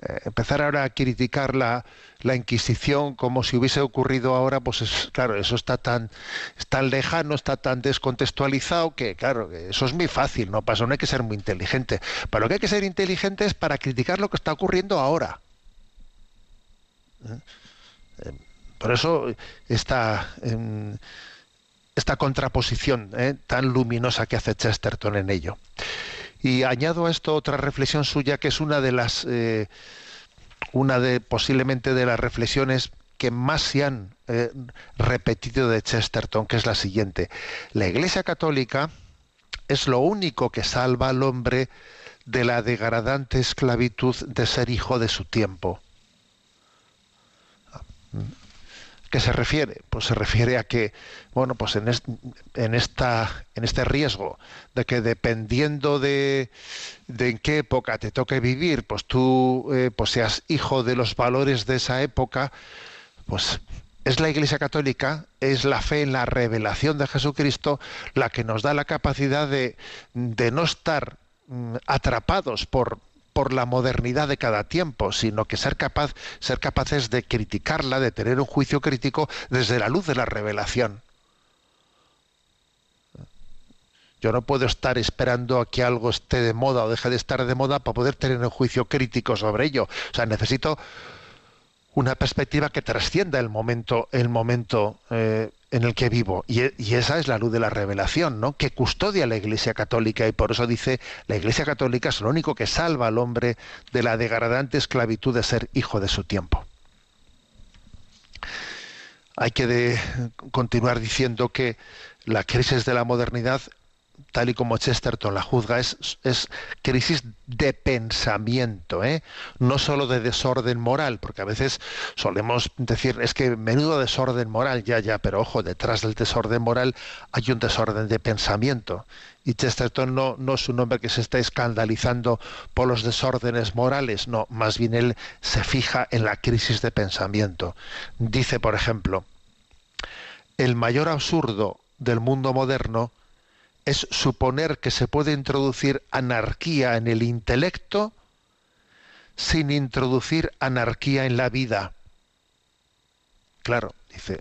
Eh, empezar ahora a criticar la, la Inquisición como si hubiese ocurrido ahora, pues es, claro, eso está tan, es tan lejano, está tan descontextualizado que, claro, eso es muy fácil, ¿no? Eso no hay que ser muy inteligente. Para lo que hay que ser inteligente es para criticar lo que está ocurriendo ahora. Por eso esta, em, esta contraposición eh, tan luminosa que hace Chesterton en ello. Y añado a esto otra reflexión suya que es una de las eh, una de posiblemente de las reflexiones que más se han eh, repetido de Chesterton, que es la siguiente. La Iglesia Católica es lo único que salva al hombre de la degradante esclavitud de ser hijo de su tiempo. ¿Qué se refiere? Pues se refiere a que, bueno, pues en, est- en esta, en este riesgo de que dependiendo de, de en qué época te toque vivir, pues tú eh, pues seas hijo de los valores de esa época, pues es la Iglesia Católica, es la fe en la revelación de Jesucristo la que nos da la capacidad de, de no estar mm, atrapados por, por la modernidad de cada tiempo, sino que ser capaz, ser capaces de criticarla, de tener un juicio crítico desde la luz de la revelación. Yo no puedo estar esperando a que algo esté de moda o deje de estar de moda para poder tener un juicio crítico sobre ello. O sea, necesito una perspectiva que trascienda el momento, el momento eh, en el que vivo. Y, e- y esa es la luz de la revelación, ¿no? Que custodia la Iglesia Católica y por eso dice la Iglesia Católica es lo único que salva al hombre de la degradante esclavitud de ser hijo de su tiempo. Hay que continuar diciendo que la crisis de la modernidad tal y como Chesterton la juzga, es, es crisis de pensamiento, ¿eh? no solo de desorden moral, porque a veces solemos decir, es que menudo desorden moral, ya, ya, pero ojo, detrás del desorden moral hay un desorden de pensamiento. Y Chesterton no, no es un hombre que se está escandalizando por los desórdenes morales, no, más bien él se fija en la crisis de pensamiento. Dice, por ejemplo, el mayor absurdo del mundo moderno es suponer que se puede introducir anarquía en el intelecto sin introducir anarquía en la vida. Claro, dice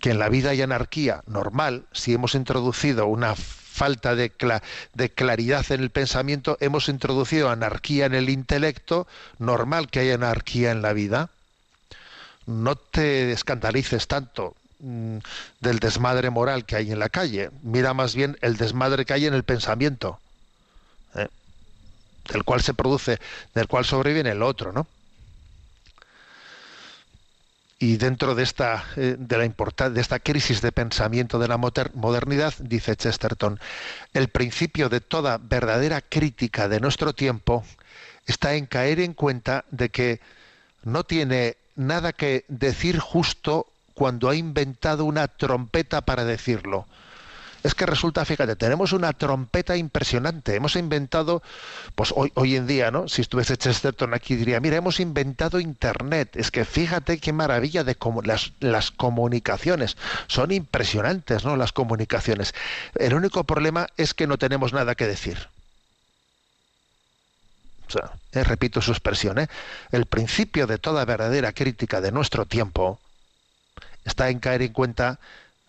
que en la vida hay anarquía normal si hemos introducido una falta de, cla de, claridad en el pensamiento, hemos introducido anarquía en el intelecto, normal que haya anarquía en la vida. No te escandalices tanto, del desmadre moral que hay en la calle. Mira más bien el desmadre que hay en el pensamiento, ¿eh? del cual se produce, del cual sobreviene el otro, ¿no? Y dentro de esta, eh, de la de esta crisis de pensamiento de la modernidad, dice Chesterton, el principio de toda verdadera crítica de nuestro tiempo está en caer en cuenta de que no tiene nada que decir justo cuando ha inventado una trompeta para decirlo. Es que resulta, fíjate, tenemos una trompeta impresionante. Hemos inventado, pues hoy, hoy en día, ¿no? Si estuviese Chesterton aquí diría, mira, hemos inventado Internet. Es que fíjate qué maravilla de cómo las, las comunicaciones. Son impresionantes, ¿no? Las comunicaciones. El único problema es que no tenemos nada que decir. Eh, repito su expresión, ¿eh? el principio de toda verdadera crítica de nuestro tiempo está en caer en cuenta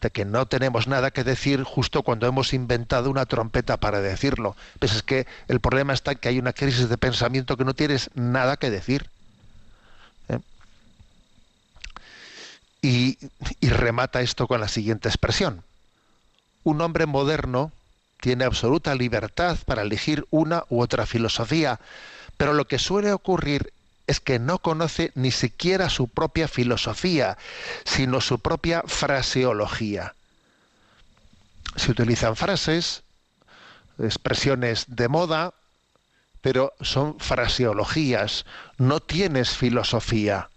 de que no tenemos nada que decir justo cuando hemos inventado una trompeta para decirlo. Pues es que el problema está en que hay una crisis de pensamiento que no tienes nada que decir. ¿Eh? Y, y remata esto con la siguiente expresión. Un hombre moderno tiene absoluta libertad para elegir una u otra filosofía, pero lo que suele ocurrir es que no conoce ni siquiera su propia filosofía, sino su propia fraseología. Se utilizan frases, expresiones de moda, pero son fraseologías, no tienes filosofía.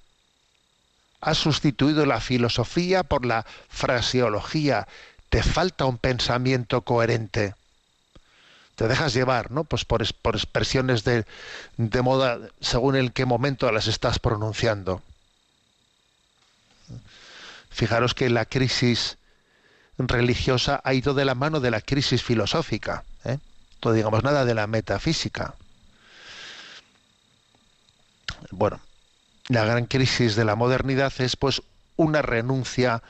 Has sustituido la filosofía por la fraseología, te falta un pensamiento coherente. Te dejas llevar, ¿no? Pues por, es- por expresiones de, de moda según en qué momento las estás pronunciando. Fijaros que la crisis religiosa ha ido de la mano de la crisis filosófica. ¿eh? No digamos nada de la metafísica. Bueno, la gran crisis de la modernidad es pues una renuncia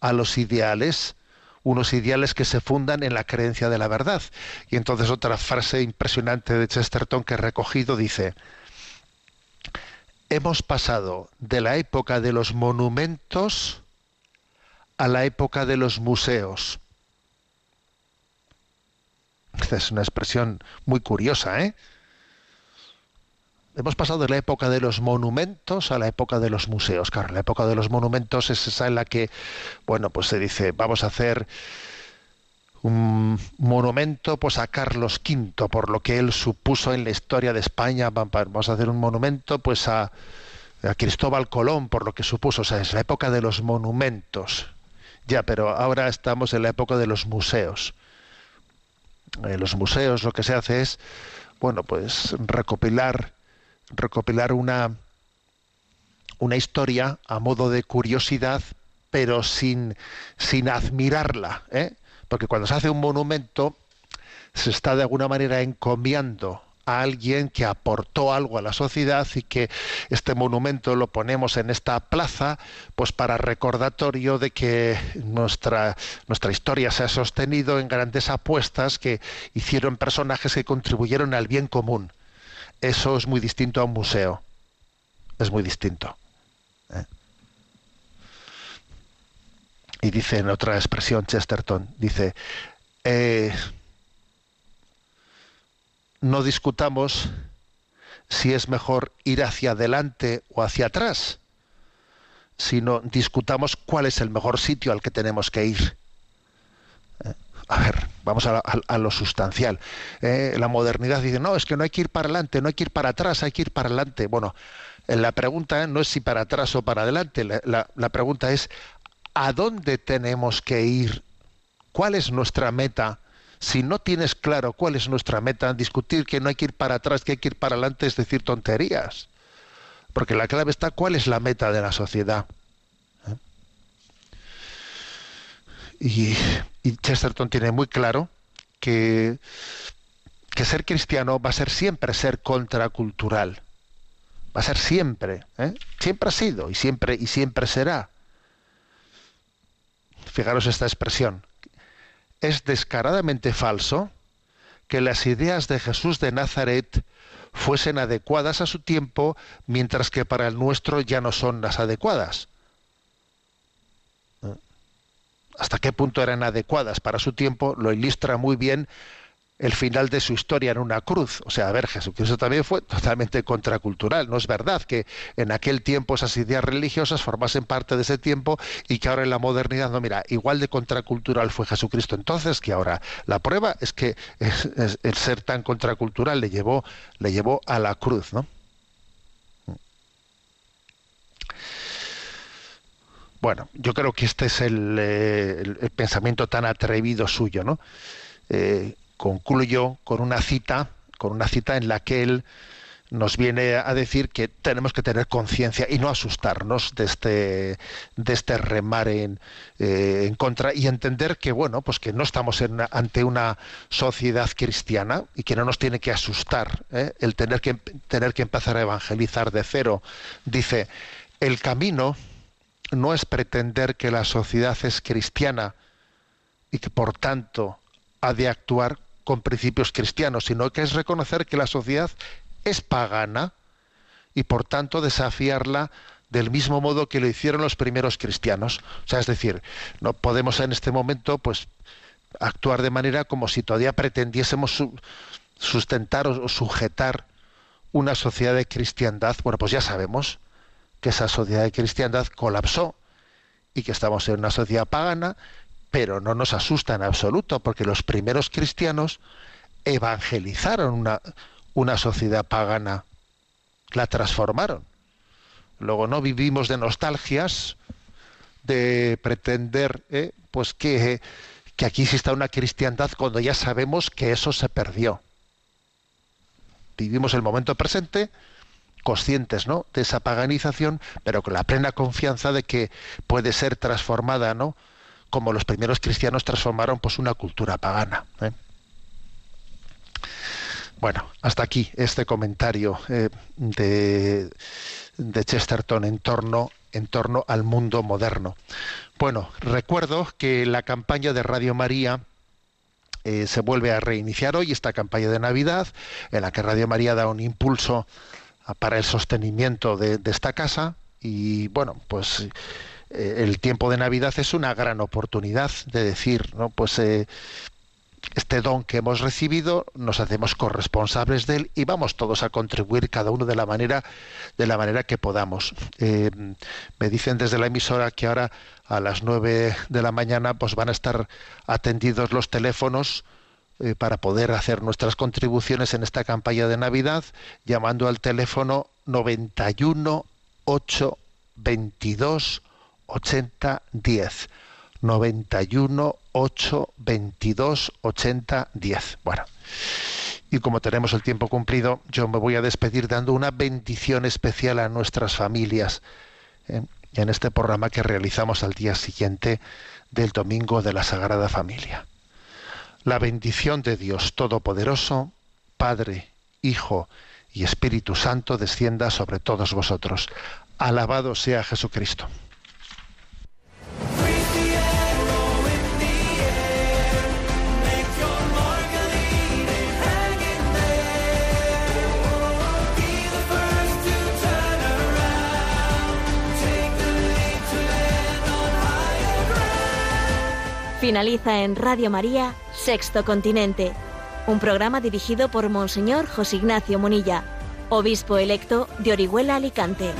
a los ideales, unos ideales que se fundan en la creencia de la verdad. Y entonces otra frase impresionante de Chesterton que he recogido dice, hemos pasado de la época de los monumentos a la época de los museos. Esta es una expresión muy curiosa, ¿eh? Hemos pasado de la época de los monumentos a la época de los museos. Claro, la época de los monumentos es esa en la que, bueno, pues se dice, vamos a hacer un monumento pues a Carlos V por lo que él supuso en la historia de España. Va- va- Vamos a hacer un monumento pues a, a Cristóbal Colón por lo que supuso. O sea, es la época de los monumentos. Ya, pero ahora estamos en la época de los museos. En los museos lo que se hace es, bueno, pues recopilar recopilar una, una historia a modo de curiosidad, pero sin, sin admirarla. ¿eh? Porque cuando se hace un monumento, se está de alguna manera encomiando a alguien que aportó algo a la sociedad y que este monumento lo ponemos en esta plaza pues para recordatorio de que nuestra nuestra historia se ha sostenido en grandes apuestas que hicieron personajes que contribuyeron al bien común eso es muy distinto a un museo. Es muy distinto. ¿eh? Y dice en otra expresión Chesterton, dice, eh, no discutamos si es mejor ir hacia adelante o hacia atrás, sino discutamos cuál es el mejor sitio al que tenemos que ir. ¿Eh? A ver, vamos a, lo sustancial. Eh, la modernidad dice, no, es que no hay que ir para adelante, no hay que ir para atrás, hay que ir para adelante. Bueno, eh, la pregunta no es si para atrás o para adelante, la, pregunta es, ¿a dónde tenemos que ir? ¿Cuál es nuestra meta? Si no tienes claro cuál es nuestra meta, discutir que no hay que ir para atrás, que hay que ir para adelante es decir tonterías. Porque la clave está cuál es la meta de la sociedad. Y, y Chesterton tiene muy claro que, que ser cristiano va a ser siempre ser contracultural. Va a ser siempre, ¿eh? siempre ha sido y siempre y siempre será. Fijaros esta expresión. Es descaradamente falso que las ideas de Jesús de Nazaret fuesen adecuadas a su tiempo, mientras que para el nuestro ya no son las adecuadas. Hasta qué punto eran adecuadas para su tiempo, lo ilustra muy bien el final de su historia en una cruz. O sea, a ver, Jesucristo también fue totalmente contracultural. No es verdad que en aquel tiempo esas ideas religiosas formasen parte de ese tiempo y que ahora en la modernidad, no, mira, igual de contracultural fue Jesucristo entonces que ahora. La prueba es que el ser tan contracultural le llevó, le llevó a la cruz, ¿no? Bueno, yo creo que este es el, eh, pensamiento tan atrevido suyo, ¿no? Eh, concluyo con una cita, con una cita en la que él nos viene a decir que tenemos que tener conciencia y no asustarnos de este, de este remar en, eh, en contra y entender que bueno, pues que no estamos en ante una sociedad cristiana y que no nos tiene que asustar el tener que tener que empezar a evangelizar de cero. Dice el camino no es pretender que la sociedad es cristiana y que por tanto ha de actuar con principios cristianos, sino que es reconocer que la sociedad es pagana y por tanto desafiarla del mismo modo que lo hicieron los primeros cristianos. O sea, es decir, no podemos en este momento pues actuar de manera como si todavía pretendiésemos su- sustentar o sujetar una sociedad de cristiandad, bueno, pues ya sabemos que esa sociedad de cristiandad colapsó y que estamos en una sociedad pagana, pero no nos asusta en absoluto, porque los primeros cristianos evangelizaron una, una sociedad pagana, la transformaron. Luego no vivimos de nostalgias, de pretender eh, pues que, que aquí exista una cristiandad cuando ya sabemos que eso se perdió. Vivimos el momento presente, conscientes ¿no? de esa paganización, pero con la plena confianza de que puede ser transformada, ¿no? como los primeros cristianos transformaron pues una cultura pagana. ¿eh? Bueno, hasta aquí este comentario eh, de, de Chesterton en torno, en torno al mundo moderno. Bueno, recuerdo que la campaña de Radio María eh, se vuelve a reiniciar hoy, esta campaña de Navidad, en la que Radio María da un impulso para el sostenimiento de, esta casa y bueno, pues eh, el tiempo de Navidad es una gran oportunidad de decir, ¿no? Pues eh, este don que hemos recibido, nos hacemos corresponsables de él y vamos todos a contribuir cada uno de la manera de la manera que podamos. Eh, me dicen desde la emisora que ahora a las nueve de la mañana pues van a estar atendidos los teléfonos eh, para poder hacer nuestras contribuciones en esta campaña de Navidad llamando al teléfono 91 8 22 80 10 91 8 22 80 10. Bueno, y como tenemos el tiempo cumplido, yo me voy a despedir dando una bendición especial a nuestras familias ¿eh? en este programa que realizamos al día siguiente del Domingo de la Sagrada Familia. La bendición de Dios Todopoderoso, Padre, Hijo y Espíritu Santo descienda sobre todos vosotros. Alabado sea Jesucristo. Finaliza en Radio María, Sexto Continente, un programa dirigido por Monseñor José Ignacio Munilla, obispo electo de Orihuela Alicante.